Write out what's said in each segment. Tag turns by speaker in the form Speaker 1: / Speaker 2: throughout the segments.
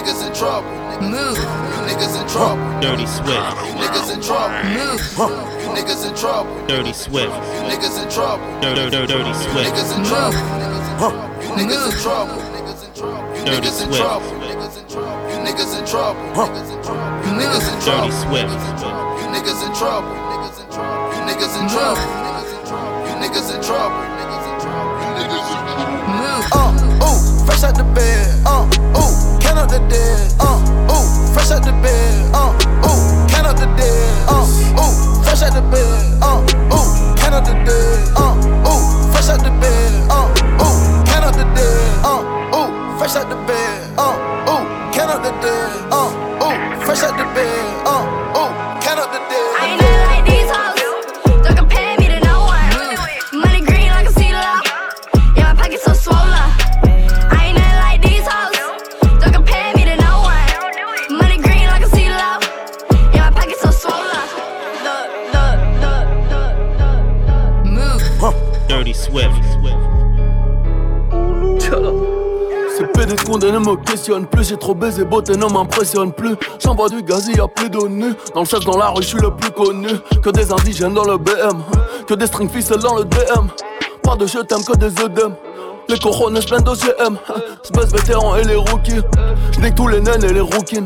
Speaker 1: niggas in trouble.
Speaker 2: Move.
Speaker 1: You niggas in trouble.
Speaker 3: Dirty Swift.
Speaker 1: You niggas in trouble.
Speaker 2: Move.
Speaker 1: You niggas in trouble.
Speaker 3: Dirty Swift.
Speaker 1: You niggas in trouble.
Speaker 3: Dirty, dirty, dirty Swift.
Speaker 1: Niggas in trouble. You niggas in trouble. Niggas in trouble. You
Speaker 3: Dirty
Speaker 1: niggas in
Speaker 3: Swift.
Speaker 1: trouble. Niggas in trouble. You niggas in trouble. Niggas in trouble. You niggas in trouble.
Speaker 3: Dirty Swift.
Speaker 1: You niggas in trouble. Niggas in trouble. You niggas in trouble. Niggas in trouble. You niggas in trouble. Niggas in trouble. You niggas in trouble.
Speaker 2: Move.
Speaker 4: Uh, ooh, fresh out the bed. Count up the dead. Uh, ooh, fresh out the bed. Uh, ooh, count up the dead. Uh, ooh, fresh out the bed. Uh, ooh, count up the dead. Uh, ooh, fresh out the bed. Uh, ooh, count up the dead. Uh, ooh, fresh out the bed. Uh, ooh, count up the dead. Uh, ooh, fresh out the bed. Uh, ooh,
Speaker 5: PD condamnés me questionnent plus, j'ai trop baisé, beauté ne m'impressionne plus. J'envoie du gaz, y a plus de nus. Dans le chef, dans la rue, je suis le plus connu. Que des indigènes dans le BM, que des string ficelles dans le DM. Pas de je t'aime, que des œdèmes. Les corones plein d'OGM, Space vétéran et les rookies. J'nique tous les naines et les rookies.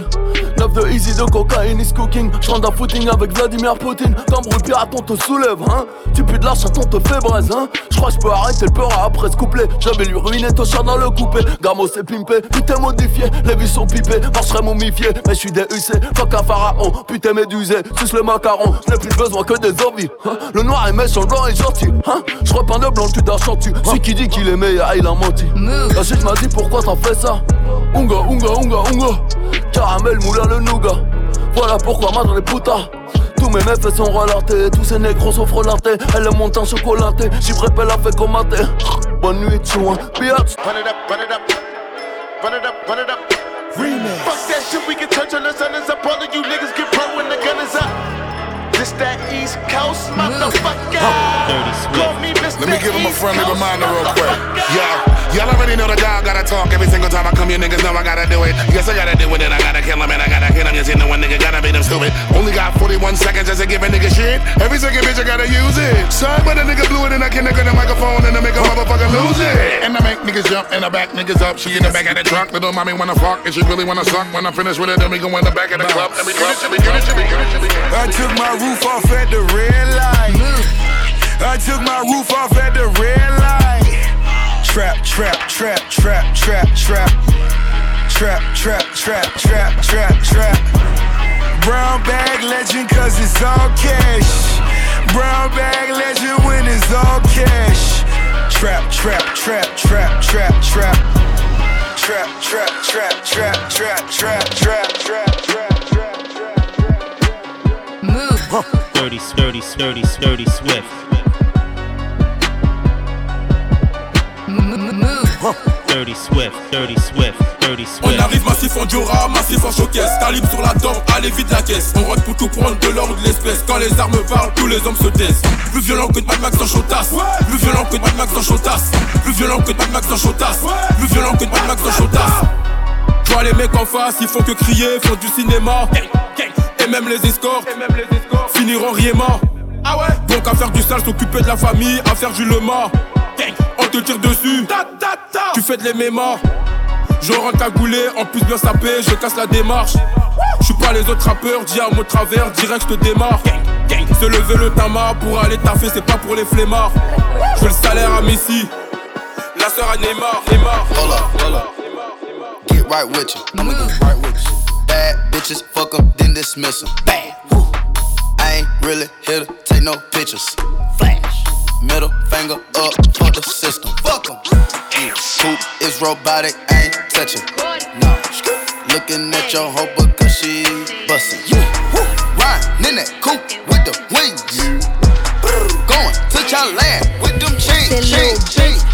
Speaker 5: 9 de easy de cocaïne is cooking. J'rentre un footing avec Vladimir Poutine. T'embrouilles pirate, on te soulève, hein. Tu pues de la chatte, on te fait braise, hein. J'crois que j'peux arrêter le peur après ce couplet. J'avais lui ruiner ton chat dans le coupé. Gamo c'est pimpé, putain modifié. Les vis sont pipées, marcherait momifié. Mais j'suis DUC, fuck un pharaon. Putain médusé, suce le macaron. J'n'ai plus besoin que des envies. hein. Le noir est méchant, le blanc est gentil. Hein. J'repeins de blanc le cul d'un chantu. Celui qui dit qu'il est meilleur, il a menti. La shit m'a dit pourquoi t'as fait ça. Unga, unga, unga, unga. Caramel, moulin, le nougat. Voilà pourquoi madre les putas. Tous mes meufs sont relatés, tous ces négros sont frelatés. Elle est montée en chocolaté, j'y prépare la fait commater. Bonne nuit, chouin, biatch.
Speaker 6: Run it up, run it up. Run it up, run it up. Remix. Fuck that shit, we can touch on the sun is up. All of you niggas get pro when the gun is up. This that East Coast motherfucker.
Speaker 3: Dirty Swift.
Speaker 6: Call me Mr.
Speaker 7: Let me give him a friendly reminder real quick.
Speaker 6: motherfucker.
Speaker 7: Yo, y'all already know the dog gotta talk every single time I come. You niggas know I gotta do it. Yes, I gotta do it, and I gotta kill him, and I gotta hit him. You see, no one nigga gotta beat him stupid. Only got 41 seconds just to give a nigga shit. Every second bitch, I gotta use it. Sorry, but a nigga blew it, and I can nigga the microphone, and I make a motherfucker lose it. And I make niggas jump, and I back niggas up. She in the back of the trunk. Little mommy wanna fuck, and she really wanna suck. When I'm finished with it, then we go in the back of the club. And we club, and we club, and we club, and we club.
Speaker 8: I took my roof off at the red light. I took my roof off at the red light. Trap, trap, trap, trap, trap, trap. Trap, trap, trap, trap, trap, trap. Brown bag legend, cause it's all cash. Brown bag legend when it's all cash. Trap, trap, trap, trap, trap, trap. Trap, trap, trap, trap, trap, trap, trap, trap.
Speaker 3: Dirty, dirty, dirty, dirty Swift. Dirty Swift. Dirty Swift. Dirty
Speaker 9: On
Speaker 3: Swift.
Speaker 9: arrive massif en Diora, massif en showcase Calibre sur la dent, allez vite la caisse On rentre pour tout prendre de l'or ou de l'espèce Quand les armes parlent, tous les hommes se taisent Plus violent que de Mad Max chotasse Plus violent que de Mad Max en chotasse Plus violent que de Mad Max chotasse Plus violent que de Mad Max chotasse Je vois les mecs en face, ils font que crier, font du cinéma Et même les escorts finiront riement Ah ouais? Donc à faire du sale, s'occuper de la famille, à faire du lema On te tire dessus, tu fais de l'MMA je rentre cagoulé, en plus bien sapé, je casse la démarche. Je suis pas les autres rappeurs, dis à mot travers, direct je te démarre. Se lever le tama pour aller taffer, c'est pas pour les flemmards. Je veux le salaire à Messi, la sœur à Neymar, Neymar.
Speaker 1: Hold up, hold up. Get right with you. I'ma get right with you. Bad bitches, fuck 'em, then dismiss 'em. Bang. I ain't really here to take no pictures. Flash. Middle finger up, fuck the system. Fuck 'em. Poop is robotic, I ain't touching. No. Looking at your hoe because she bustin'. You. Woo. Riding in that coupe with the wings. Going to Thailand with them chains. Chains, chains,
Speaker 10: bitch, you
Speaker 1: chains.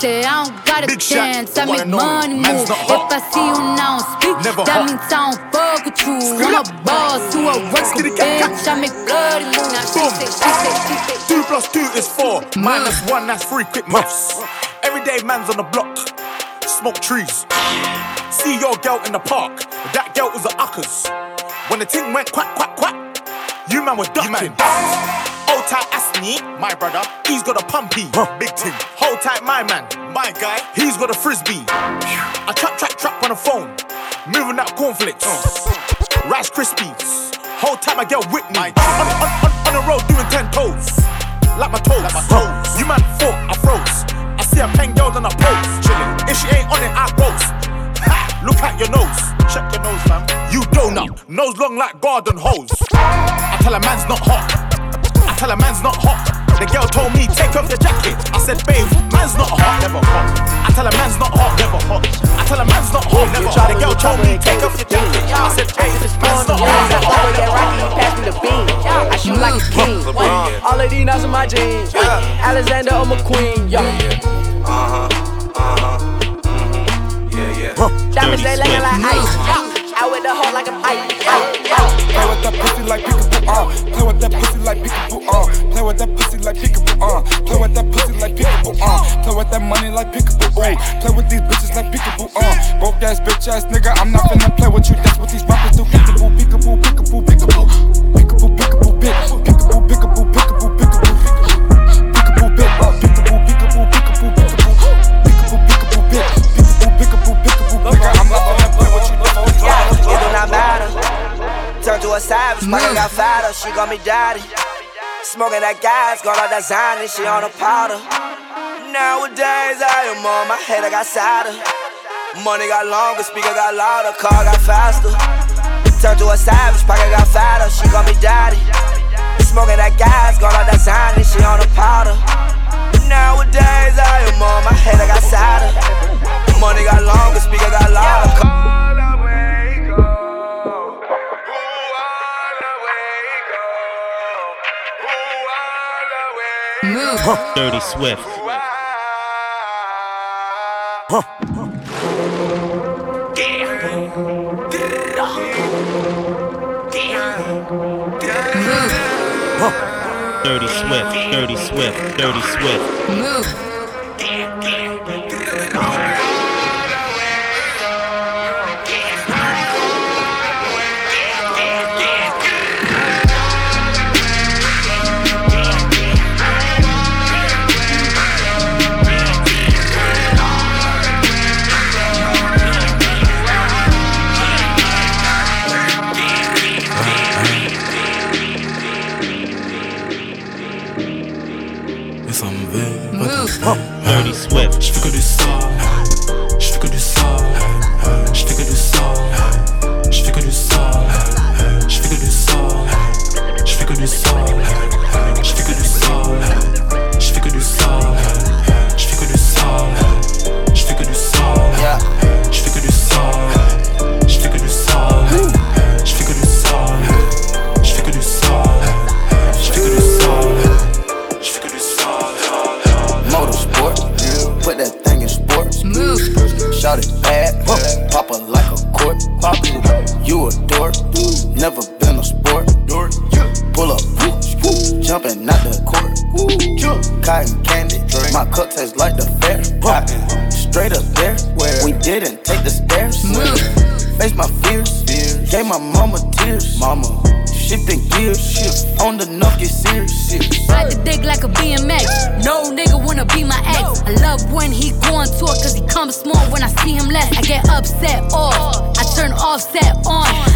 Speaker 10: Say I don't got
Speaker 2: got a
Speaker 11: Big
Speaker 2: chance.
Speaker 11: the
Speaker 2: I make money move. If. I see you now speak,
Speaker 11: Never
Speaker 2: that
Speaker 11: hot.
Speaker 2: means I don't fuck with you. I'm a boss to a worker,
Speaker 11: Skitty cat cat.
Speaker 2: bitch. I make bloody moves. Now she
Speaker 11: Boom.
Speaker 2: say, she say, she say.
Speaker 11: Two plus two is four. Minus one, that's three quick maths. Everyday man's on the block. Smoke trees. See your girl in the park. That girl was a uckers. When the ting went quack, quack, quack, you man were ducking. Hold tight, Asznee, my brother. He's got a pumpy, big ting. Hold tight, my man, my guy. He's got a frisbee. I trap, trap, trap on the phone. Moving that cornflakes. Rice Krispies. Whole time I get Whitney. On, on, on, on the road doing ten toes. Like my toes. Like my toes. You man thought I froze. I see a pen girl on a pose. Chillin'. If she ain't on it, I roast. Ha! Look at your nose. Check your nose, fam. You donut. Nose long like garden hose. I tell a man's not hot. I tell a man's not hot. The girl told me take off your jacket. I said, babe, man's not hot. Never hot. I tell a man's not hot. Never hot. I tell a man's not hot. Never hot. The girl told me take off your jacket. I said, babe, man's not hot. Never hot.
Speaker 12: Over there, Rocky, pass me the bean. I shoot like a king. Uh, all of these nuts in my jeans. Alexander, I'm a queen. Yeah.
Speaker 13: Uh huh. Uh huh. Mm-hmm. Yeah, yeah.
Speaker 12: Diamonds, they looking like ice. Out with the hoe like I'm ice.
Speaker 14: Play with that pussy like peekaboo, uh. Play with that pussy like peekaboo, uh. Play with that pussy like peekaboo, uh. Play with that pussy like peekaboo, uh. Play with that money like peekaboo, uh. Play with these bitches like peekaboo, uh. Broke ass bitch ass nigga, I'm not finna play with you. That's what these rappers do. Peekaboo, peekaboo, peekaboo, peekaboo. Peekaboo, peekaboo, bitch. Peekaboo, peekaboo, peekaboo, peekaboo. Peekaboo, bitch. Peekaboo, peekaboo, peekaboo, peekaboo. Peekaboo, peekaboo, bitch. Peekaboo, peekaboo, peekaboo. I'm not finna play with you.
Speaker 12: It do not matter. Turn to a savage, fucking got fatter. She got me daddy. Smoking that gas, got all that Zany, she on a powder. Nowadays, I am on my head, I got sadder. Money got longer, speaker got louder, car got faster. Turn to a savage, pocket got fatter, she got me daddy. Smoking that gas, got all that Zany, she on a powder.
Speaker 3: Dirty Swift. Dirty Swift. Dirty Swift. Dirty Swift.
Speaker 9: Et
Speaker 3: Swift.
Speaker 1: Straight up there, Where we didn't take the stairs. Face my fears, gave my mama tears. Mama, shifting gears, on the nuff get serious.
Speaker 2: Ride the dick like a BMX. No nigga wanna be my ex. I love when he go on tour cause he comes small when I see him less. I get upset off. I turn offset on.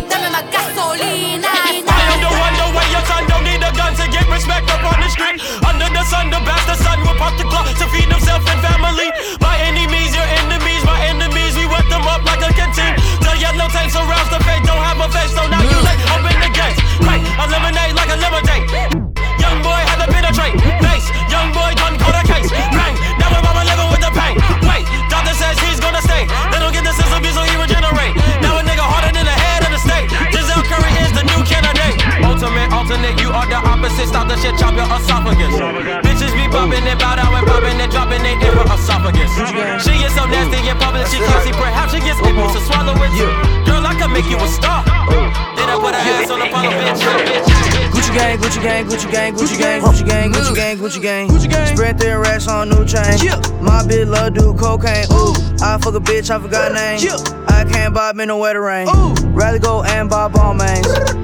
Speaker 2: dame ma gasolina.
Speaker 15: I am the one, the way your son don't need a gun to get respect up on the street. Under the sun, the bastard son will pop the clock to feed himself and family. By any means, your enemies, my enemies, we wet them up like a canteen. The yellow tanks surrounds the face, don't have a face, so now you like open the gates. Right, eliminate like a lemonade. Young boy had to penetrate. Face, young boy done caught a case. You are the opposite, stop the shit, chop your esophagus. Bitches be bumping and bow down and popping and dropping they in her esophagus. She is so nasty in public, she can't see perhaps she gets able to swallow it. Girl, I can make you a star. Then I put a ass on the bottom, bitch.
Speaker 16: Gucci gang, Gucci gang, Gucci gang, Gucci gang, Gucci gang, Gucci gang, Gucci gang. Gucci gang. Spread their racks on new chain. My bitch love do cocaine. Ooh, I fuck a bitch, I forgot name. I can't buy me no wetter rain. Ooh, rather go and buy
Speaker 17: Balmains.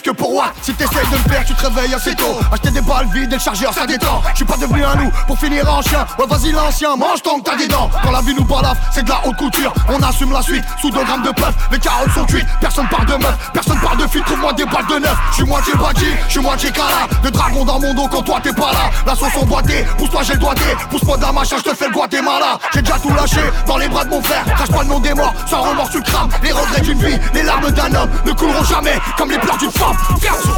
Speaker 17: que pour moi. Si t'essayes de me faire, tu te réveilles assez tôt. Acheter des balles vides et le chargeur, ça détend. Je suis pas devenu un loup pour finir en chien. Ouais, vas-y, l'ancien, mange tant que t'as des dents. Quand la vie nous balafre, c'est de la haute couture. On assume la suite sous 2 grammes de puff. Les carottes sont cuites, personne parle de meuf, personne parle de fille. Trouve-moi des balles de neuf. Je suis moitié bâti, je suis moitié cala. De dragon dans mon dos quand toi t'es pas là. La sauce emboîtée, pousse-toi, j'ai le doigté. Pousse-moi la machin, je te fais le Guatemala. J'ai déjà tout lâché dans les bras de mon frère. Crache pas le nom des morts, sans remords tu crames. Les regrets d'une vie, les larmes d'un homme ne couleront jamais comme les pleurs d'une femme.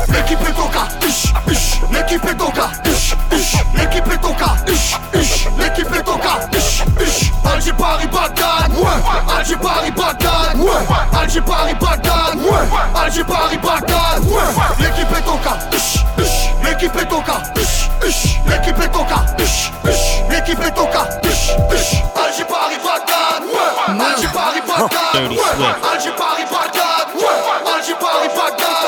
Speaker 17: L'équipe est ish, ish. L'équipe est ish, ish. L'équipe est ish, ish. L'équipe est ish, ish. Alger Paris Bagdad, ouais. Alger Paris Bagdad, ouais. Alger Paris Bagdad, ouais. Alger Paris Bagdad, ouais. L'équipe est toca, ish, ish. L'équipe est toca, ish, ish. L'équipe est toca, ish, ish. L'équipe est toca, ish, ish. Alger Paris Bagdad, ouais. Alger Paris Bagdad, ouais. Alger Paris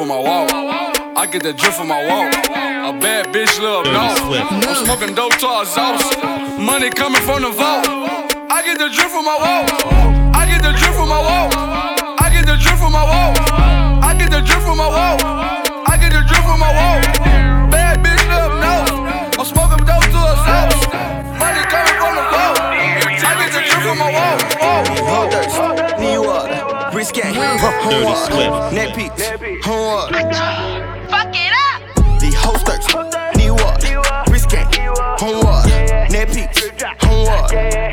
Speaker 18: From my wall. I get the drip from my wall. A bad bitch no.
Speaker 19: Swift.
Speaker 18: I'm smoking dope to sauce. Money coming from the vault. I get the drip from my wall. I get the drip from my wall. I get the drip from my wall. I get the drip from my wall. I get the drip from my wall. Bad bitch love no. I'm smoking dope to our
Speaker 20: risque,
Speaker 19: Dirty Swift.
Speaker 20: net peaks, homework.
Speaker 4: Fuck it up.
Speaker 20: The hosters, New York, risque, homework. Net peaks, homework.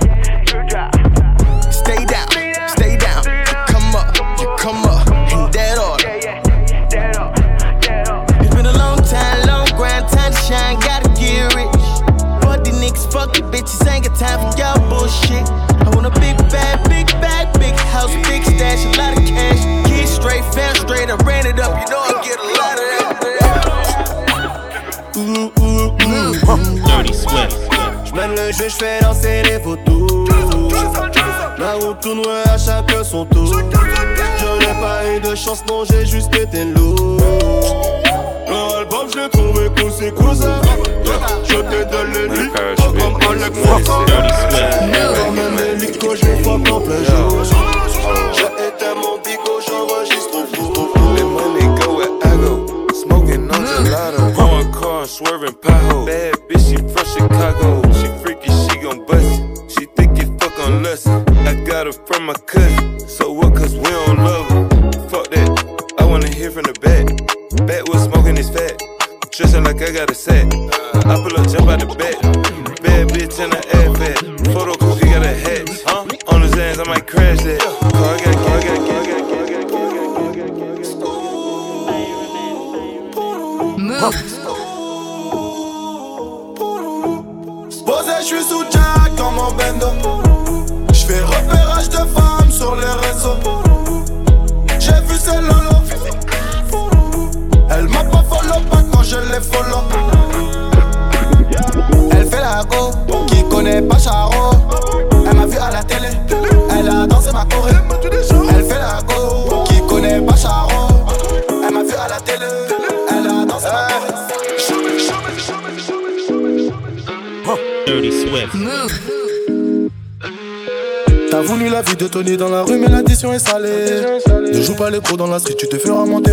Speaker 20: Le jeu, j'fais danser les photos. La route tourne, ouais, à chacun son tour. Je n'ai pas eu de chance, non, j'ai juste été lourd. Leur album, je l'ai trouvé cool, c'est cool ça. Je t'ai donné les nuits, comme Alex
Speaker 19: Swift.
Speaker 20: Comme un hélico, je les fuck en plein jour. J'ai éteint mon bigot, j'enregistre tout.
Speaker 21: Let money go where I go. Smoking on gelato. Going car, swerving pothole. Bad bitch, she from Chicago. Freaky, she gon' bust. She think it fuck on lust. I got her from my cousin.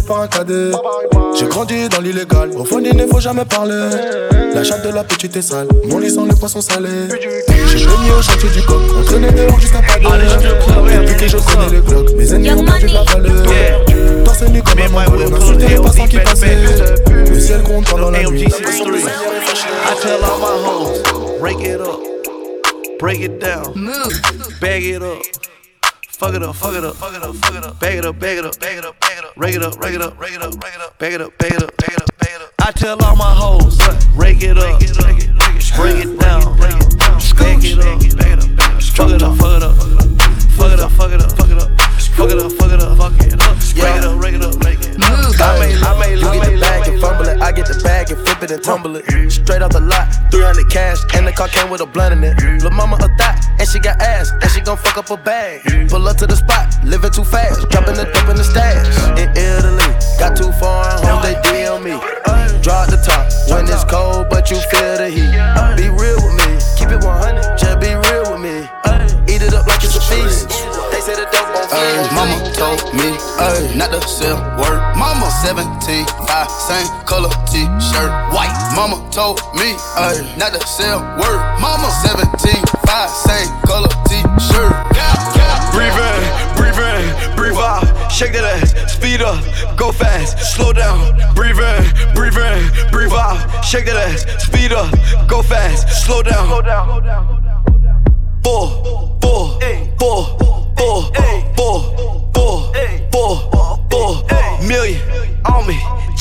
Speaker 20: Par un cadet. J'ai grandi dans l'illégal, au fond il ne faut jamais parler. La chatte de la petite est sale, mon lit sent le poisson salé. J'ai baigné au chantier du coq, on traînait dehors jusqu'à pas de Depuis que je connais les blocs, mes ennemis ont perdu de la valeur. Torse nu comme un mango, on a sauté les passants qui passaient. Le ciel compte pendant la nuit.
Speaker 22: I tell all my hoes, break it up, break it down, bag it up. Fuck it up, fuck it up, fuck it up, fuck it up, bag it up, bag it up, bag it up, rake it up, rake it up, rake it up, rake it up, bag it up, bag it up, bag it up, bag it up. I tell all my hoes, rake it up, break it down, bag it up, bag it up, bag it up, fuck it up, fuck it up, fuck it up, fuck it up, fuck it up, fuck it up, fuck it up, fuck it up, rake it up, rake it up, rake it up.
Speaker 20: I made, I made, you get the bag and fumble it. I get the bag and flip it and tumble it. Straight off the lot, 300 cash, and the car came with a blunt in it. Lil' mama a thot, and she got ass, and she gon' fuck up a bag. Pull up to the spot, living too fast, dropping the dope in the stash.
Speaker 1: Sell word. Mama 17, buy same color t-shirt, white. Mama told me ay, not to sell word. Mama 17, buy same color t-shirt.
Speaker 22: Breathe in, breathe in, breathe out. Shake that ass, speed up, go fast, slow down. Breathe in, breathe in, breathe out. Shake that ass, speed up, go fast, slow down. Four, four, four, four,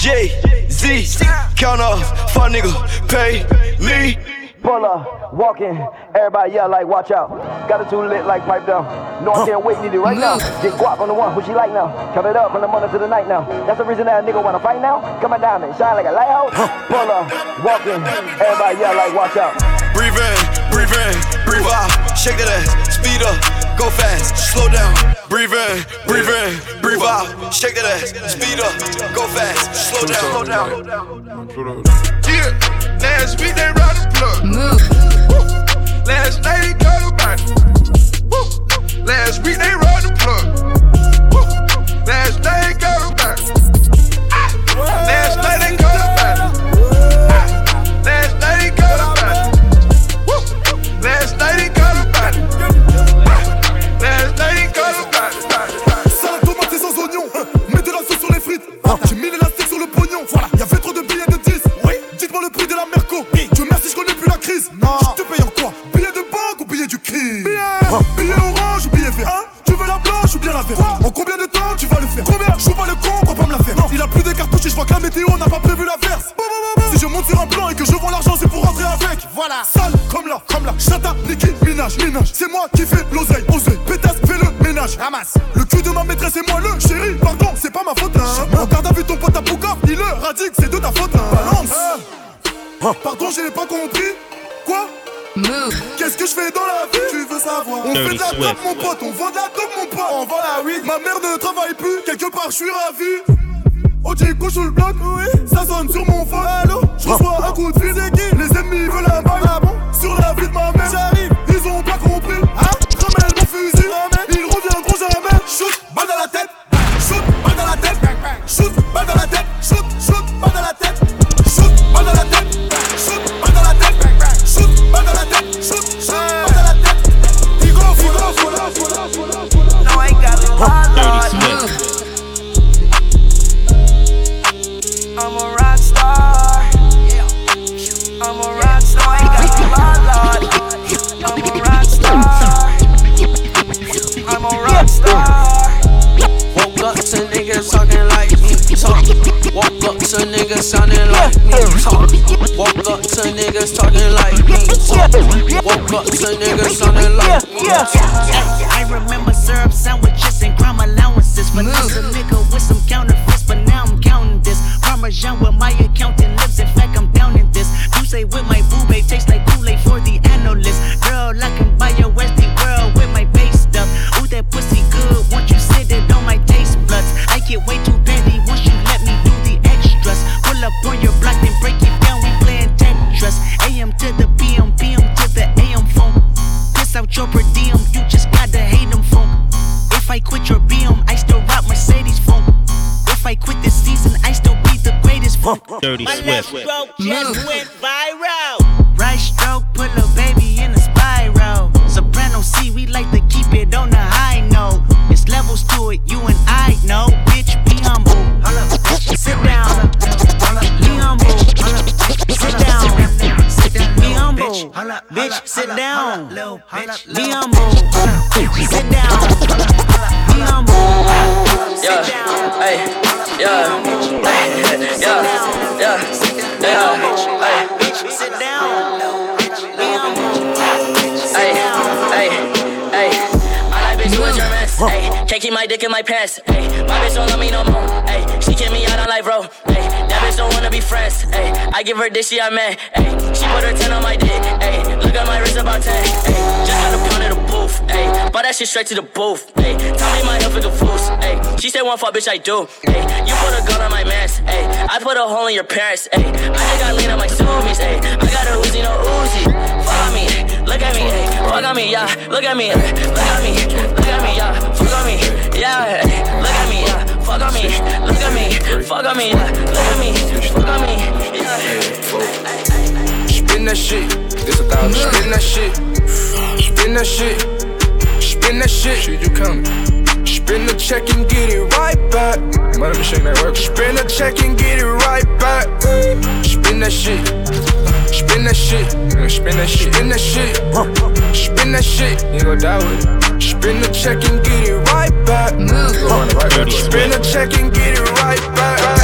Speaker 22: J Z, count off, fuck nigga, pay me.
Speaker 12: Pull up, walk in, everybody yell like, watch out. Got it too lit like pipe down. No, I can't wait, need it right now. Get guap on the one, who she like now? Count it up from the morning to the night now. That's the reason that a nigga wanna fight now. Come on down and shine like a lighthouse. Pull up, walk in, everybody yell like, watch out.
Speaker 22: Breathe in, breathe in, breathe out. Shake that ass, speed up, go fast, slow down. Breathe in, breathe in, breathe out. Shake that ass, speed up, go fast, slow down. Slow down.
Speaker 23: Yeah, last week they run the plug. Woo. Last night they got a
Speaker 22: sounding like me, talk. Woke up to niggas talking like me, talk. Woke up to niggas sounding like me.
Speaker 24: I remember syrup sandwiches and crime allowances. But this a nigga with some counterfeits, but now I'm counting this. Parmesan with my accountant lips. In fact, I'm down in this. You say with my boo tastes like Kool-Aid for the analyst. Girl, I can
Speaker 25: Dirty
Speaker 24: My
Speaker 25: Swift.
Speaker 24: left
Speaker 26: my dick in my pants, hey. My bitch don't love me no more, hey. She kick me out on life, bro, hey. That bitch don't wanna be friends, hey. I give her dick, she I'm mad, hey. She put her 10 on my dick, hey. Look at my wrist about 10, hey. Just got a pound of the booth, hey. Bought that shit straight to the booth, hey. Tell me my health is a foos, hey. She said one fuck, bitch, I do, hey. You put a gun on my mask. I a hole in your parents, hey. I just got lean on my zoomies, hey. I got a Uzi, no Uzi. Follow me, look at me, hey. Fuck on me, yeah. Look at me, hey. look at me, look at me, yeah. Fuck on me, yeah. Hey. Look at me, yeah. Fuck on me, look at me, fuck on me, yeah. Look at me, fuck on me, yeah.
Speaker 16: Spin that shit. This a thousand. Spin that shit. Spin that shit. Spin that shit. Shit, you coming. Spin the check and get it right back. Been shaking that work. Spin the check and get it right back. Spin that shit. Spin that shit. Spin that shit. Spin that shit. Spin that shit. You gon' die with it. Spin the check and get it right back. Spin the check and get it right back.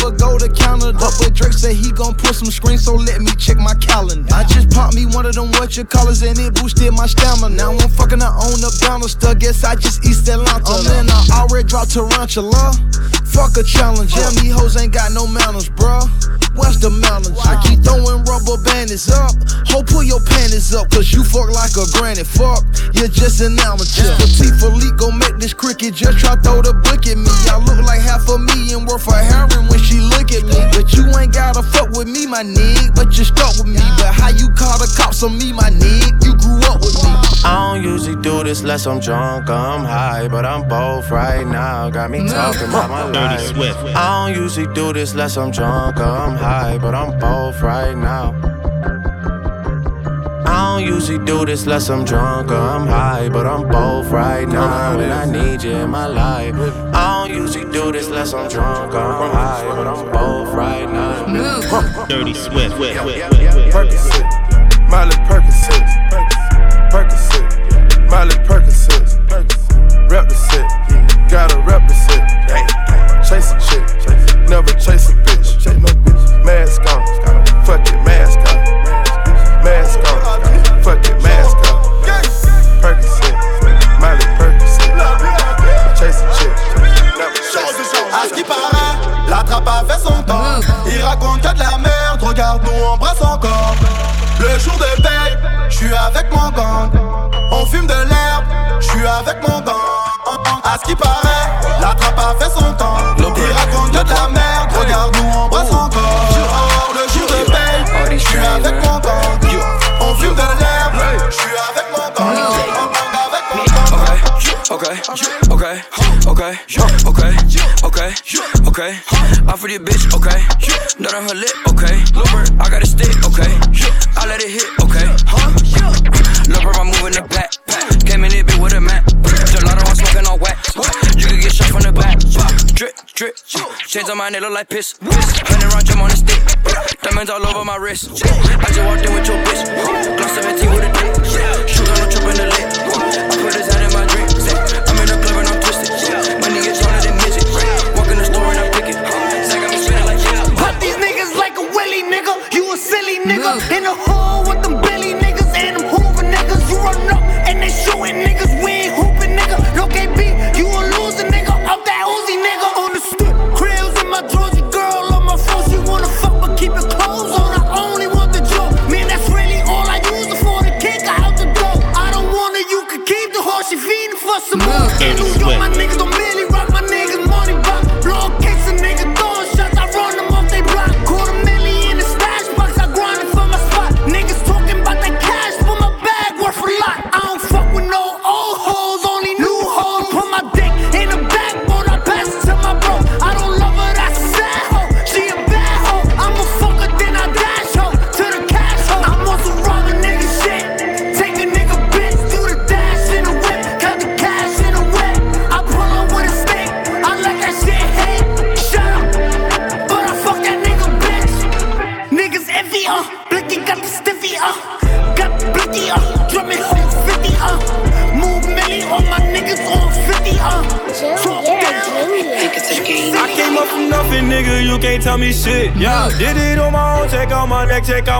Speaker 27: Never go to Canada. But Drake said he gon' put some screens, so let me check my calendar. I just popped me one of them what you callers and it boosted my stamina. Now I'm fucking her on the banister. Guess I just East Atlanta. Oh man, I already dropped tarantula. Fuck a challenge. Yeah, me hoes ain't got no manners, bruh. What's the manners? I keep throwing rubber bandits up. Ho, pull your panties up, cause you fuck like a granny. Fuck, you're just an amateur. Petite Philippe gon' make this cricket just try throw the book at me. I look like half a million worth of heroin when she look at me. But you ain't gotta fuck with me, my nigga. But you stuck with me. But how you call the cops on me, my nigga? You grew up with me.
Speaker 22: I don't usually do this unless I'm drunk or I'm high, but I'm both right now. Got me talking about my
Speaker 25: Dirty
Speaker 22: life.
Speaker 25: Swift.
Speaker 22: I don't usually do this unless I'm drunk or I'm high, but I'm both right now. I don't usually do this unless I'm drunk or I'm high, but I'm both right now. And I need you in my life. I don't usually do this unless I'm drunk or I'm high, but I'm both right now.
Speaker 25: Dirty Swift.
Speaker 16: Percocet, Miley Percocet, Percocet, Miley Percocet, rep the set, gotta rep the set, chase a chick, never chase a For bitch, okay. Nut on her lip, okay. Lover, I got a stick, okay. I let it hit, okay. huh Lil' bro, I'm moving the back. Came in it bit with a map. Gelato, I'm smoking on wax. You can get shot from the back. Drip, drip. Chains on my neck look like piss. Hundred round jump on the stick. Diamonds all over my wrist. I just walked in with your bitch. Gloss 17 with a dick. Shoes on the trip in the lip. Nigga. In the
Speaker 28: hole with them Billy niggas and them Hoover niggas. You run up and they shooting niggas. We ain't hooping nigga. No KB, you a loser nigga. Up that Uzi nigga. On the strip, krills in my drawers. Your girl on my phone. She wanna fuck but keep it clothes on. I only want the joke. Man, that's really all I use it for. The kick out the door. I don't want. You can keep the horse. She feeding for some more. In New York, my niggas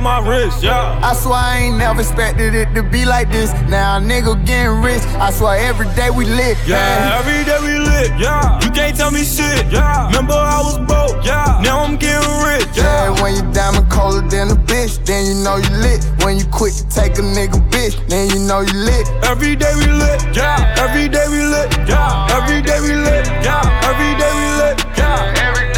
Speaker 9: my neck, check out my wrist. Yeah.
Speaker 27: I swear I ain't never expected it to be like this. Now a nigga getting rich. I swear every day we lit.
Speaker 9: Yeah, every day we lit. Yeah, you can't tell me shit. Yeah, remember I was broke. Yeah, now I'm getting rich.
Speaker 27: Yeah, when you diamond colder than a bitch, then you know you lit. When you quit to take a nigga bitch, then you know you lit.
Speaker 9: Every day we lit. Yeah, every day we lit. Yeah, every day we lit. Yeah, every day we lit. Yeah,
Speaker 29: every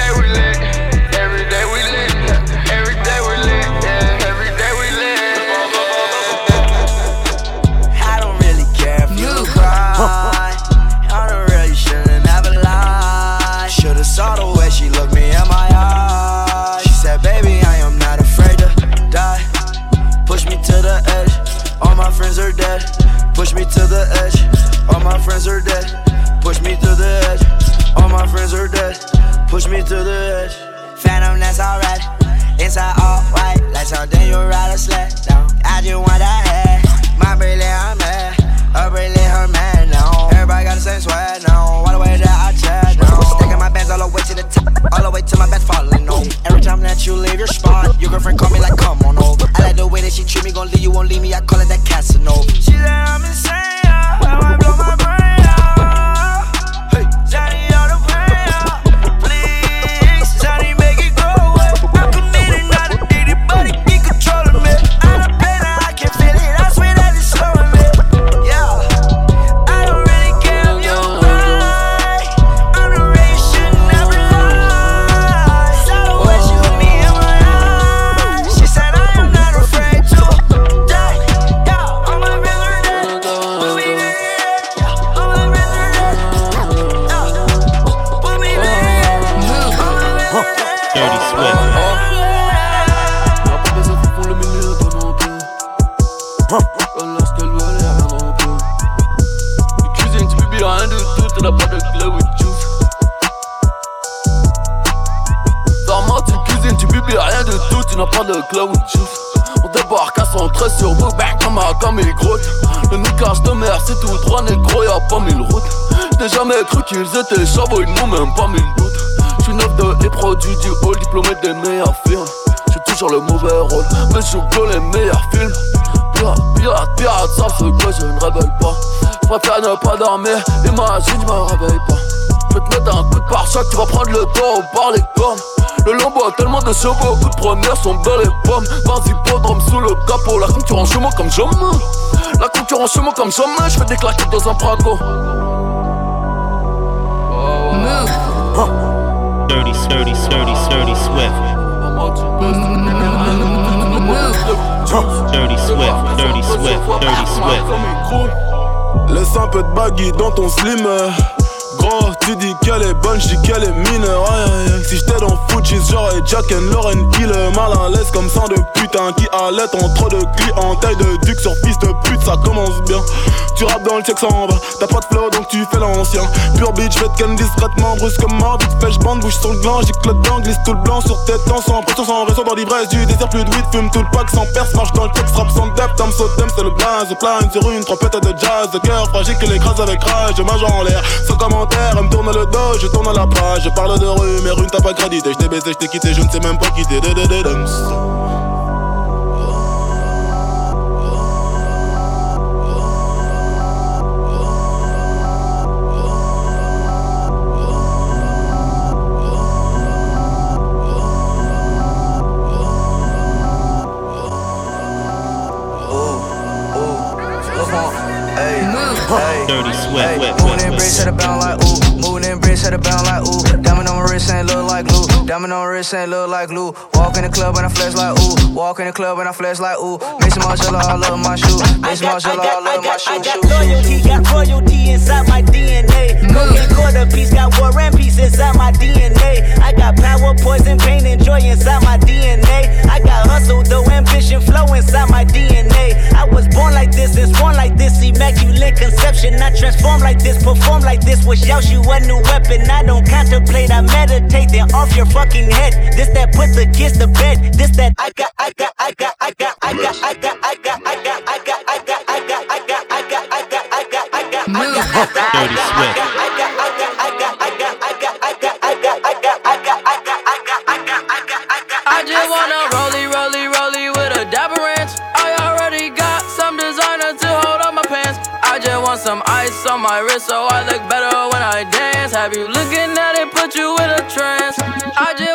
Speaker 12: Push me to the edge. All my friends are dead. Push me to the edge. All my friends are dead. Push me to the edge. Phantom, that's alright. Inside all white, like something you ride a sled down. I just want that head. My brilliant, I'm mad. Her brilliant, her man now. Everybody got the same swag now. All the way to my bed falling over. Every time that you leave your spot, your girlfriend call me like, come on over. I like the way that she treat me, gon' leave you, won't leave me. I call it that Casanova. She said I'm insane. I blow my brain
Speaker 5: jamais cru qu'ils étaient chavots, ils n'ont même pas mille doutes. J'suis neuf de les du hall, diplômé des meilleures firmes. J'suis toujours le mauvais rôle, mais j'joue que les meilleurs films. Pirate, pirate, pirate, ça fait que je ne révèle pas. J'préfère ne pas dormir, imagine, je me réveille pas. J'vais te mettre un coup de pare-choc, tu vas prendre le taureau par les cornes. Le lambeau a tellement de chevaux, coup de première sont belles les pommes. Vas-y, podrome sous le capot, la concurrence chez moi comme jamais. La concurrence chez moi comme jamais, j'fais des claquettes dans un prago.
Speaker 30: Dirty, dirty, dirty, dirty Swift. Dirty Swift, Dirty Swift, Dirty Swift.
Speaker 31: Laisse un peu de baggy dans ton slim. Tu dis qu'elle est bonne, j'dis qu'elle est mineure. Aïe. Si j'étais dans Fujis, j'aurais Jack and Lauren Hill. Mal à l'aise comme sang de putain qui allait en trop de clientèle de duc sur fils de pute, ça commence bien. Tu rappes dans le check sans bas, t'as pas de flow donc tu fais l'ancien. Pure bitch, fais ken discrètement, brusquement, vite fait, j'bande, bouge sur le gland, j'éclate dedans, glisse tout le blanc sur tes temps, sans pression, sans réseau dans l'ivresse du désir, plus de weed, fume tout le pack sans perce, marche dans le texte, rap sans depth, t'as sautem, c'est le blaze, plane sur une trompette de jazz, de cœur fragile que l'écrase avec rage, mage en l'air, sans commentaire, me tourne le dos, je tourne à la page, je parle de rue, mais rue t'as pas crédité, je t'ai baisé, je t'ai quitté, je ne sais même pas quitter.
Speaker 30: Dirty
Speaker 16: a set a bound like ooh. Diamond on my wrist ain't look like glue. Diamond on my wrist ain't look like glue. Walk in the club and I flex like ooh. Walk in the club and I flex like ooh. Mason Margiela, I love my shoe. Mason Margiela, I love my shoe.
Speaker 24: I got loyalty, got royalty inside my DNA. Cocaine mm. quarter piece, got war and peace inside my DNA. I got power, poison, pain, and joy inside my DNA. Transform like this, perform like this, wish out you a new weapon. I don't contemplate, I meditate, then off your fucking head. This that put the kids to bed. This that I got, I got, I got, I got, I got, I got, I got, I got, I got, I got, I got, I got, I got, I got, I got, I got, I got,
Speaker 30: Dirty Swift.
Speaker 24: I got, I got, I got, I got, I got, I got, I got, I got, I got, I got, I got, I got.
Speaker 32: Wrist so I look better when I dance. Have you looking at it, put you in a trance? I just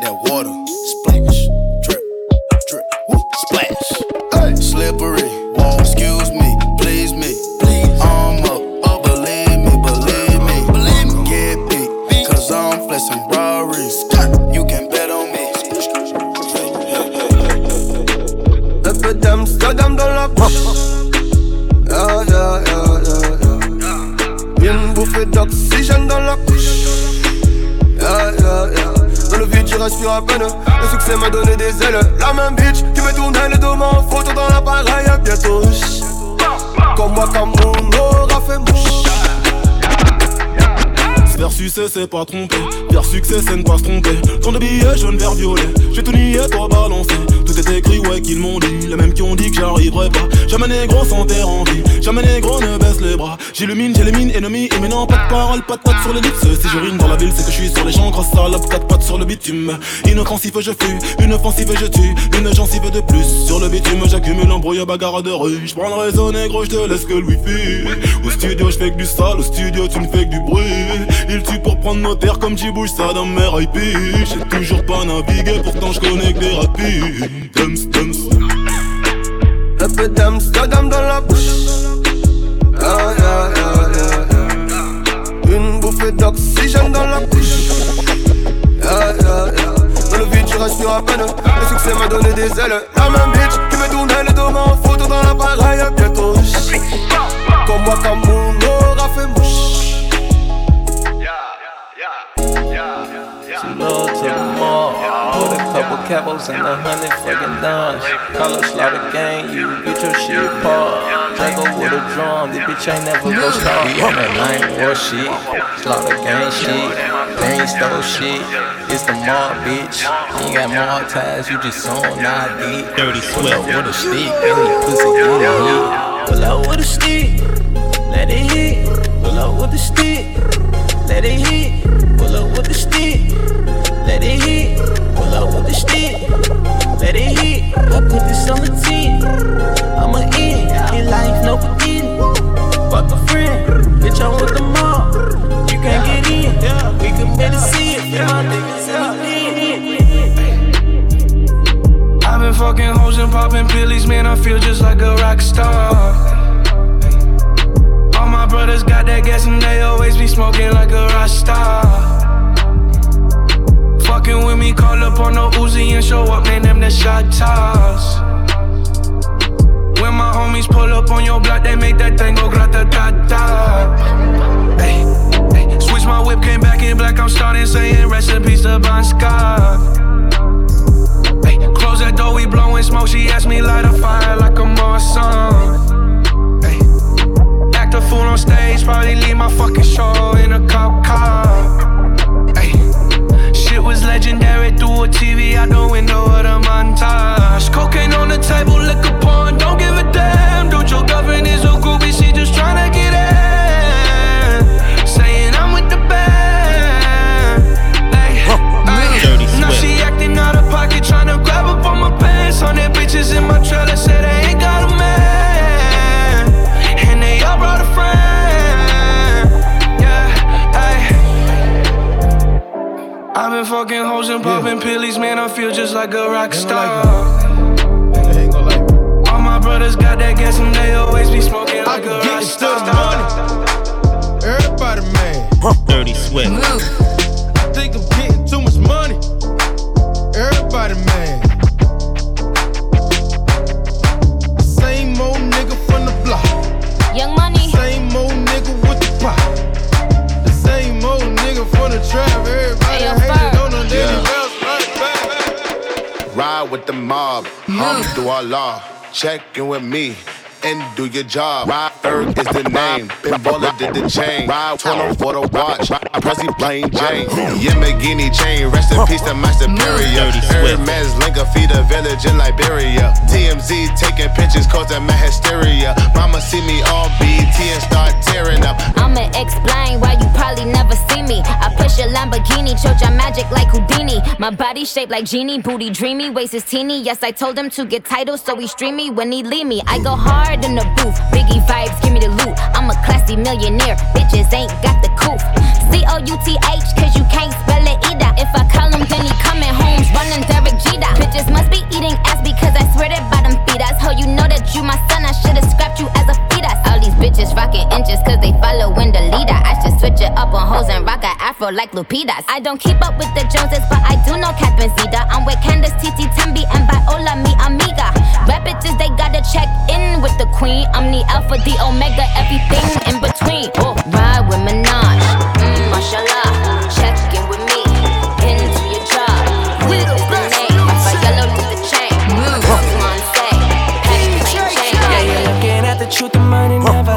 Speaker 32: got
Speaker 1: that water.
Speaker 33: Le succès m'a donné des ailes. La même bitch qui me tournait le dos en photo dans l'appareil. Bientôt, comme moi, comme mon aura fait mouche.
Speaker 31: Vers succès, c'est pas tromper. Vers succès, c'est ne pas se tromper. Tant de billets jaune, vert, violet. J'ai tout nié, toi balancé. Tout est écrit, ouais, qu'ils m'ont dit. Les mêmes qui ont dit que j'arriverai pas. Jamais négro sans terre en vie. Jamais négro ne baisse les bras. J'illumine, j'élimine, ennemi. Et maintenant, pas de parole, pas de patte sur les lips. Si je rime dans la ville, c'est que je suis sur les gens. Grosse salope, quatre pattes sur le bitume. Inoffensif, je fuis. Une offensive, je tue. Une gencive de plus. Sur le bitume, j'accumule embrouille, bagarre de rue. J'prends le réseau négro, j'te laisse que le wifi. Au studio, j'fais que du sale. Au studio, tu ne fais que du bruit. Il tue pour prendre nos terres comme j'y bouge ça dans mes. J'ai toujours pas navigué, pourtant je connais que des rapides. Dums, dums.
Speaker 33: Un peu d'Amsterdam dans la bouche. Yeah. Une bouffée d'oxygène dans la yeah. Dans le vide, je respire à peine. Le succès m'a donné des ailes. La même bitch qui me tournait le dos en photo dans l'appareil. Bientôt, comme moi, comme mon aura fait mouche.
Speaker 34: Put capos and a hundred fucking dimes. Call her slaughter gang, you get your shit paused. Django with a drum, this bitch ain't never go stop. Be on that nine war shit, slaughter gang shit, green stove shit. It's the mob, bitch. You ain't got mob ties, you just on ID.
Speaker 3: Dirty
Speaker 34: Pull up with a stick, and you pussy get it hit. Pull up with a stick, let it hit. Pull up with the stick, let it hit. Pull up with the stick, let it hit. Up with the stick, let it hit. I put this on the team. I'ma eat in life, no forgetting. Fuck a friend, bitch, I'm with the mob. You can't get in, we can better see it. Yeah, my niggas in
Speaker 35: I've been fucking hoes and popping pillies, man. I feel just like a rock star. All my brothers got that gas and they always be smoking like a rock star. Fucking with me, call up on no Uzi and show up, man. Them the shot toss. When my homies pull up on your block, they make that thing go grata ta ta. Switch my whip, came back in black. I'm starting saying rest in peace to Bon Scott. Close that door, we blowing smoke. She asked me light a fire like a Marsan. Hey, act a fool on stage, probably leave my fucking show in a cop car. Hey, shit was legendary through a TV out the window of the montage. Cocaine on the table, liquor porn, don't give a damn. Dude, your girlfriend is a groupie, she just tryna get in. Saying I'm with the band. Hey, hey. Now she acting out of pocket, tryna grab up on my pants. On their bitches in my trailer, say fucking hoes and popping pillies, man. I feel just like a rock star. All my brothers got that gas and they always be smoking like a rock star.
Speaker 23: Everybody man.
Speaker 3: Dirty Swift.
Speaker 23: I think I'm getting too much money. Everybody man. Same old nigga from the block.
Speaker 10: Young money.
Speaker 23: Same old nigga with the pop. The same old nigga from the trap.
Speaker 36: Mob, Abdullah, check in with me and do your job. Ride Ferg is the name. Ben Baller did the chain. Ride 20 for the watch. I press plain Jane. Yamagini chain. Rest in peace to my superior. Hermes Linka feed a village in Liberia. TMZ taking pictures causing my hysteria. Mama see me on BT and start tearing up.
Speaker 37: I'ma explain why you probably never see me. I push a Lamborghini, choke your magic like Houdini. My body shaped like genie, booty dreamy, waist is teeny. Yes, I told him to get titles, so he stream me when he leave me. I go hard hard in the booth. Biggie vibes, give me the loot. I'm a classy millionaire. Bitches ain't got the coof. C O U T H, cause you can't spell. If I call him, then he coming home, running Derek Jeter. Bitches must be eating ass because I swear that bottom feed us. Ho, you know that you my son, I should've scrapped you as a fetus. All these bitches rocking inches cause they follow in the leader. I should switch it up on hoes and rock a afro like Lupitas. I don't keep up with the Joneses, but I do know Catherine Zeta. I'm with Candace, Titi, Tembi, and Viola, mi amiga. Rap bitches, they gotta check in with the queen. I'm the alpha, the omega, everything in between. Oh, ride with Minaj,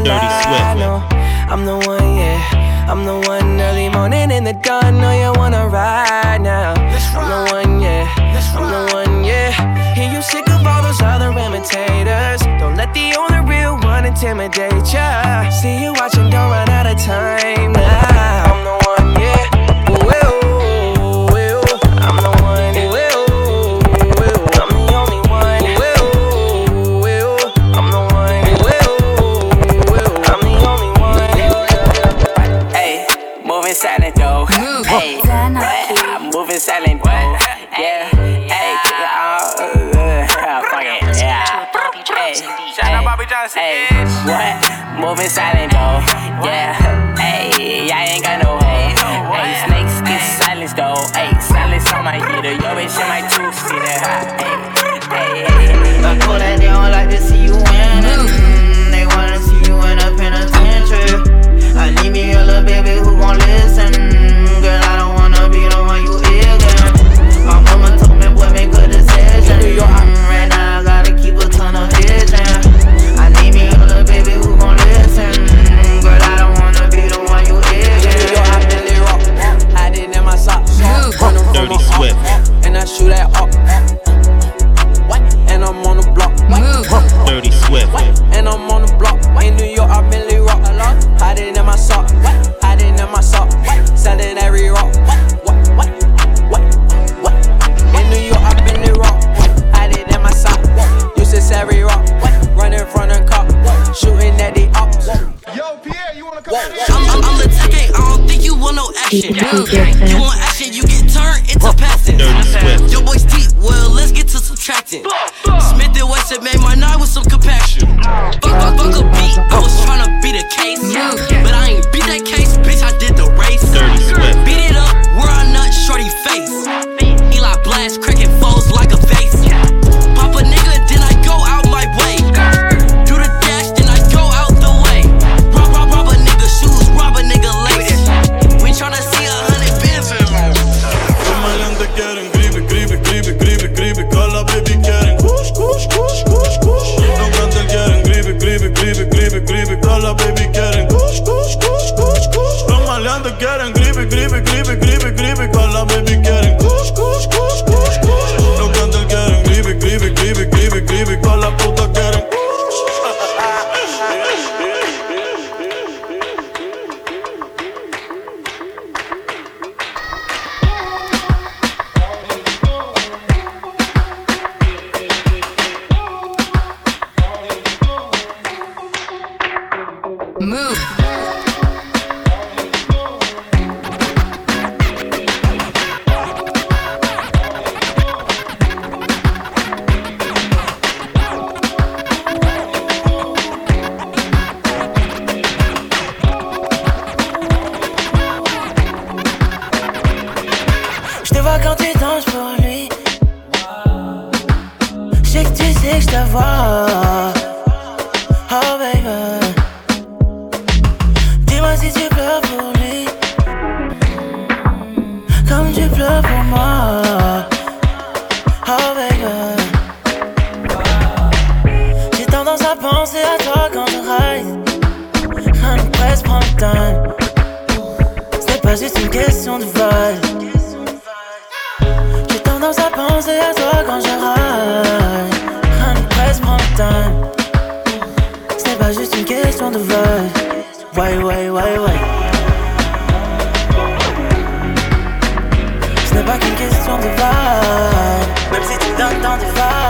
Speaker 34: money never lie. No, I'm the one, yeah. I'm the one early morning in the dawn. Know you wanna ride now. I'm the one, yeah. I'm the one, yeah. Hear you sick of all those other imitators. Don't let the only real one intimidate ya.
Speaker 35: Prends le temps. Ce n'est pas juste une question de vol. Ouais, ouais, ouais, ouais. Ce n'est pas qu'une question de vibe. Même si tu donnes tant de vibe.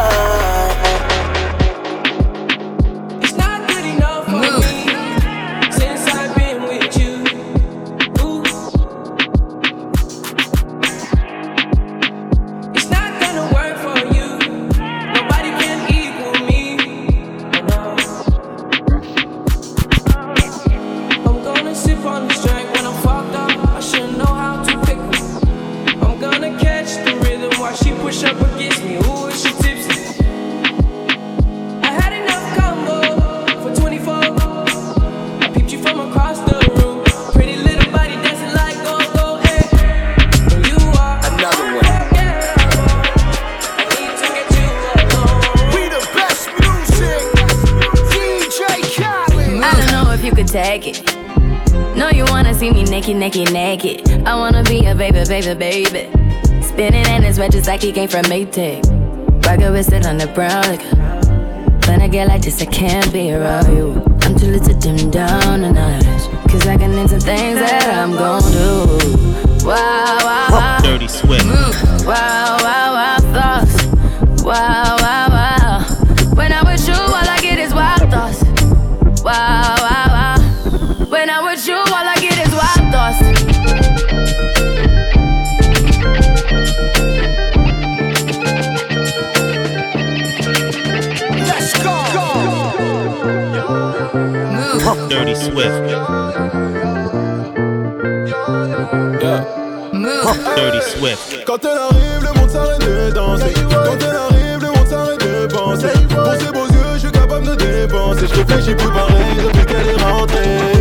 Speaker 32: He came from Maytag. Rocket with it on the brown liquor. When I get like this, I can't be around you. I'm too little to dim down the night. Cause I can into things that I'm gon' do. Wow, wow, wow.
Speaker 23: Dirty Swift.
Speaker 32: Mm, wow, wow, wow, thoughts. Wow, wow, wow.
Speaker 23: Dirty Swift. Dirty Swift.
Speaker 38: Quand elle arrive, le monde s'arrête de danser. Quand elle arrive, le monde s'arrête de penser. Pour ses beaux yeux, je suis capable de dépenser. Je réfléchis plus pareil depuis qu'elle est rentrée.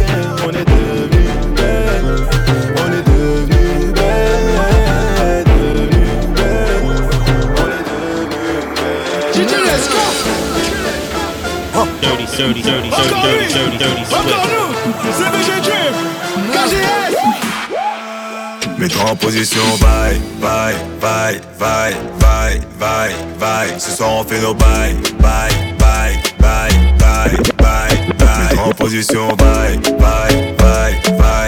Speaker 23: Dirty, dirty, dirty, dirty, dirty, dirty, dirty
Speaker 39: Encore
Speaker 23: Swift.
Speaker 39: nous. C'est VG Dream. KGS.
Speaker 40: Mets-toi en position, bye, bye, bye, bye, bye, bye, bye. Ce soir on fait nos bye, bye, bye, bye, bye, bye, bye. Mets-toi en position, bye, bye, bye, bye, bye,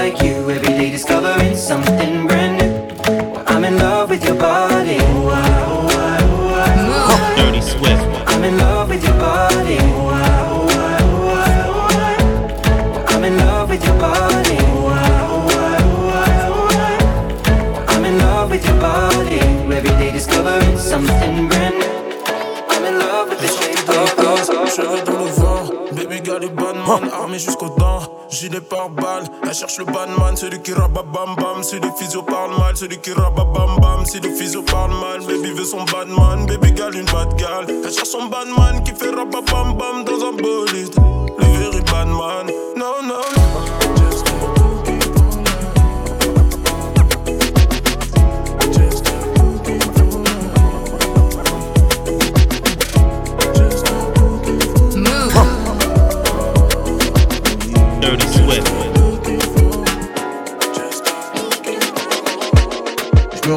Speaker 20: Elle cherche le badman, celui qui rabat bam bam. Si les physios mal, celui qui rabat bam bam. Si les physios parlent mal, baby veut son badman, baby gal une bad gal. Elle cherche son badman qui fait rabat bam bam dans un bolide.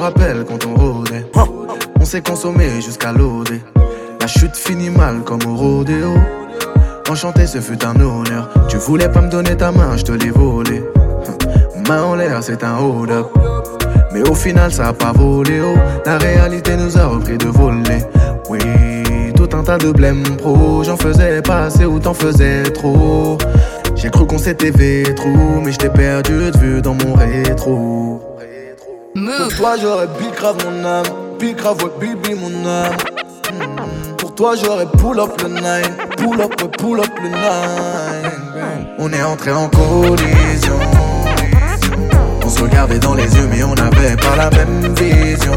Speaker 27: Rappelle quand on rôdait. On s'est consommé jusqu'à l'OD. La chute finit mal comme au rodéo. Enchanté, ce fut un honneur. Tu voulais pas me donner ta main, je te l'ai volé. main en l'air, c'est un hold up. Mais au final, ça a pas volé haut. La réalité nous a repris de voler. Oui, tout un tas de blême pro. J'en faisais pas assez ou t'en faisais trop. J'ai cru qu'on s'était vétrou, mais j't'ai perdu de vue dans mon rétro. Pour toi, j'aurais big grave mon âme. Big grave, ouais, baby, mon âme. Hmm. Pour toi, j'aurais pull up le nine. Pull up, ouais, pull up le nine. On est entré en collision. On se regardait dans les yeux, mais on n'avait pas la même vision.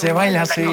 Speaker 5: Se baila así.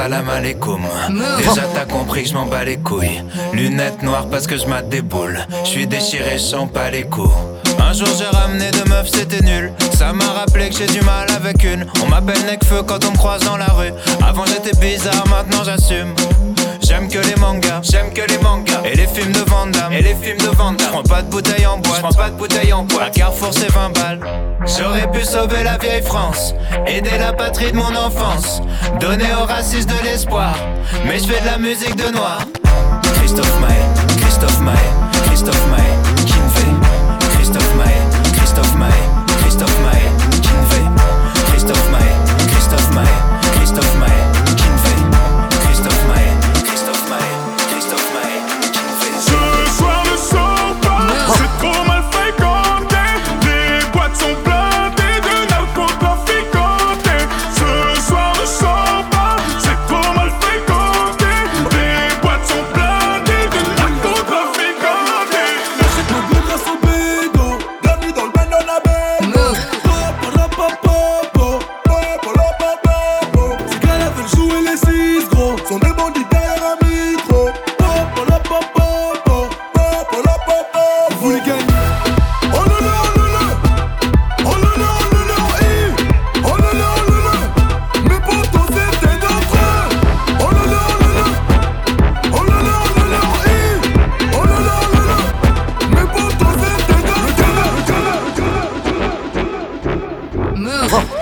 Speaker 41: Assalam alaikum. Déjà t'as compris que je m'en bats les couilles. Lunettes noires parce que je mate des boules. Je suis déchiré, je sens pas les coups. Un jour j'ai ramené deux meufs, c'était nul. Ça m'a rappelé que j'ai du mal avec une. On m'appelle Necfeu quand on me croise dans la rue. Avant j'étais bizarre, maintenant j'assume. J'aime que les mangas, j'aime que les mangas. Et les films de Van et les films de Van Damme. Prends pas de bouteille en boîte, prends pas de bouteille en boîte. À Carrefour, c'est 20 balles. J'aurais pu sauver la vieille France, aider la patrie de mon enfance, donner aux racistes de l'espoir. Mais je fais de la musique de noir. Christophe Maé, Christophe Maé, Christophe Maé, Kinvey. Christophe Maé, Christophe Maé, Christophe Maé, Kinvey. Christophe Maé, Christophe Maé, Christophe Maé.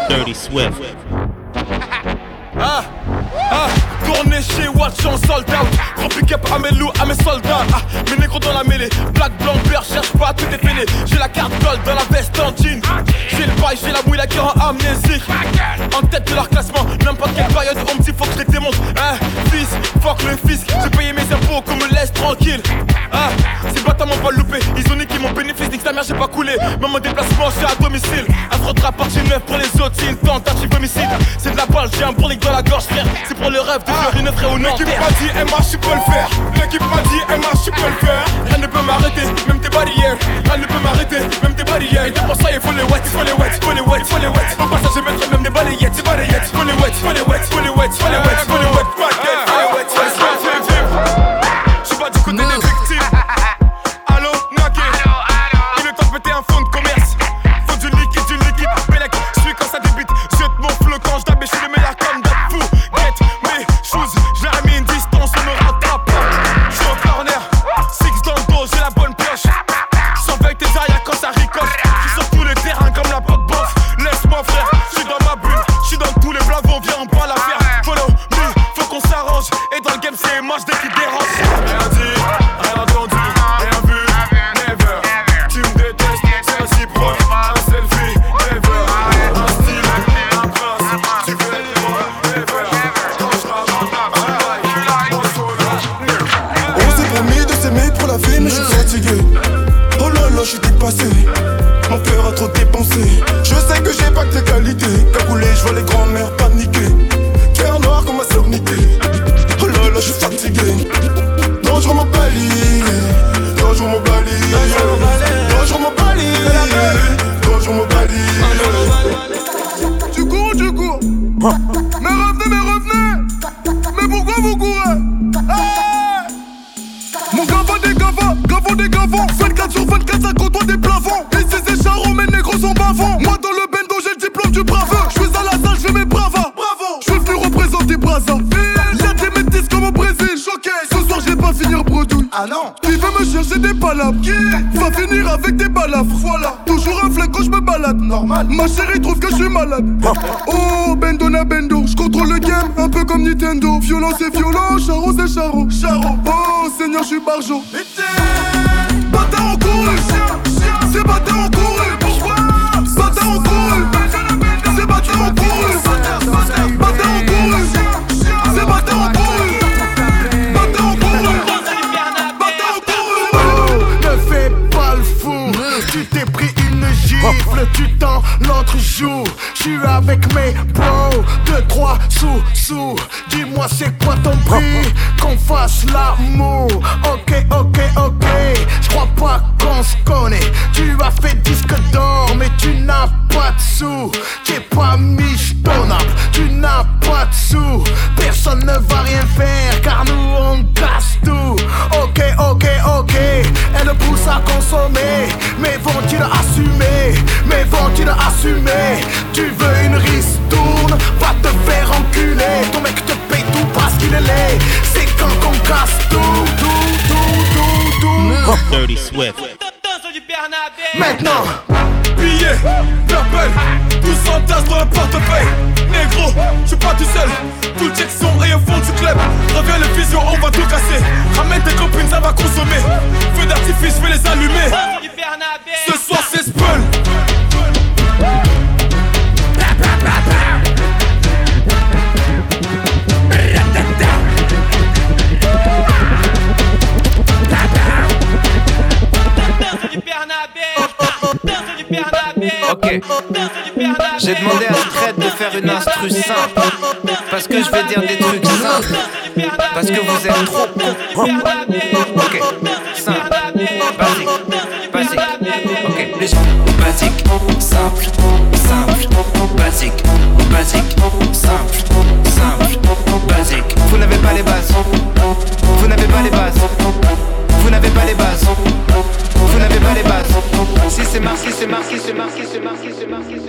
Speaker 17: Dirty Swift.
Speaker 23: Ah, ah, tourné chez Watch en sold out. Gros pick up à mes loups, à mes soldats. Ah, mes négros dans la mêlée. Black, blanc, beurre, cherche pas, tout est fini. J'ai la carte gold dans la veste en jean. J'ai le bail, j'ai la mouille, la qui rend amnésique. En tête de leur classement, n'importe quelle période, on me dit faut que je les démonte. Hein, fils, fuck le fisc. J'ai payé mes impôts, qu'on me laisse tranquille. Ah, ces bâtards m'ont pas loupé. Ils ont niqué mon bénéfice, nique sa mère, j'ai pas coulé. Même mon déplacement, je suis à domicile. Un à partie neuf pour les autres, c'est une tentative homicide. C'est de la balle, j'ai un bourrique dans la gorge, frère. C'est pour le rêve de faire une vraie au.
Speaker 15: L'équipe m'a dit, MH, tu peux le faire. L'équipe m'a dit, MH, tu peux le faire.
Speaker 23: Rien ne peut m'arrêter, même tes barrières. Rien ne peut m'arrêter, même tes barrières. Et pour ça, il faut les wet, il faut les wet, il faut les wet, il faut les wet. Au passage, je mettrai même des balayettes, des balayettes. Faut les wet, faut les wet, faut les wet, faut les wet, faut les wet, faut les wet, il faut les wet.
Speaker 17: Swift.
Speaker 15: Maintenant. Billets, purple, tous en tasse dans le portefeuille. Négro, je suis pas tout seul. Tout check son et au fond du club. Reviens le vision, on va tout casser. Ramène tes copines, ça va consommer. Feu d'artifice, je vais les allumer. Ce soir c'est Spell
Speaker 41: Ok. J'ai demandé à Stred de faire une instru simple. Parce que je vais dire des trucs simples. Parce que vous êtes trop. Ok. Simple. Basique. Basique. Ok. Les Basique. Simple. Simple. Basique. Basique. Simple. Simple. Basique. Vous n'avez pas les bases. Vous n'avez pas les bases. Vous n'avez pas les bases. Pas les bases. Si c'est marqué, c'est marqué, c'est marqué, c'est marqué, c'est marqué, c'est marqué.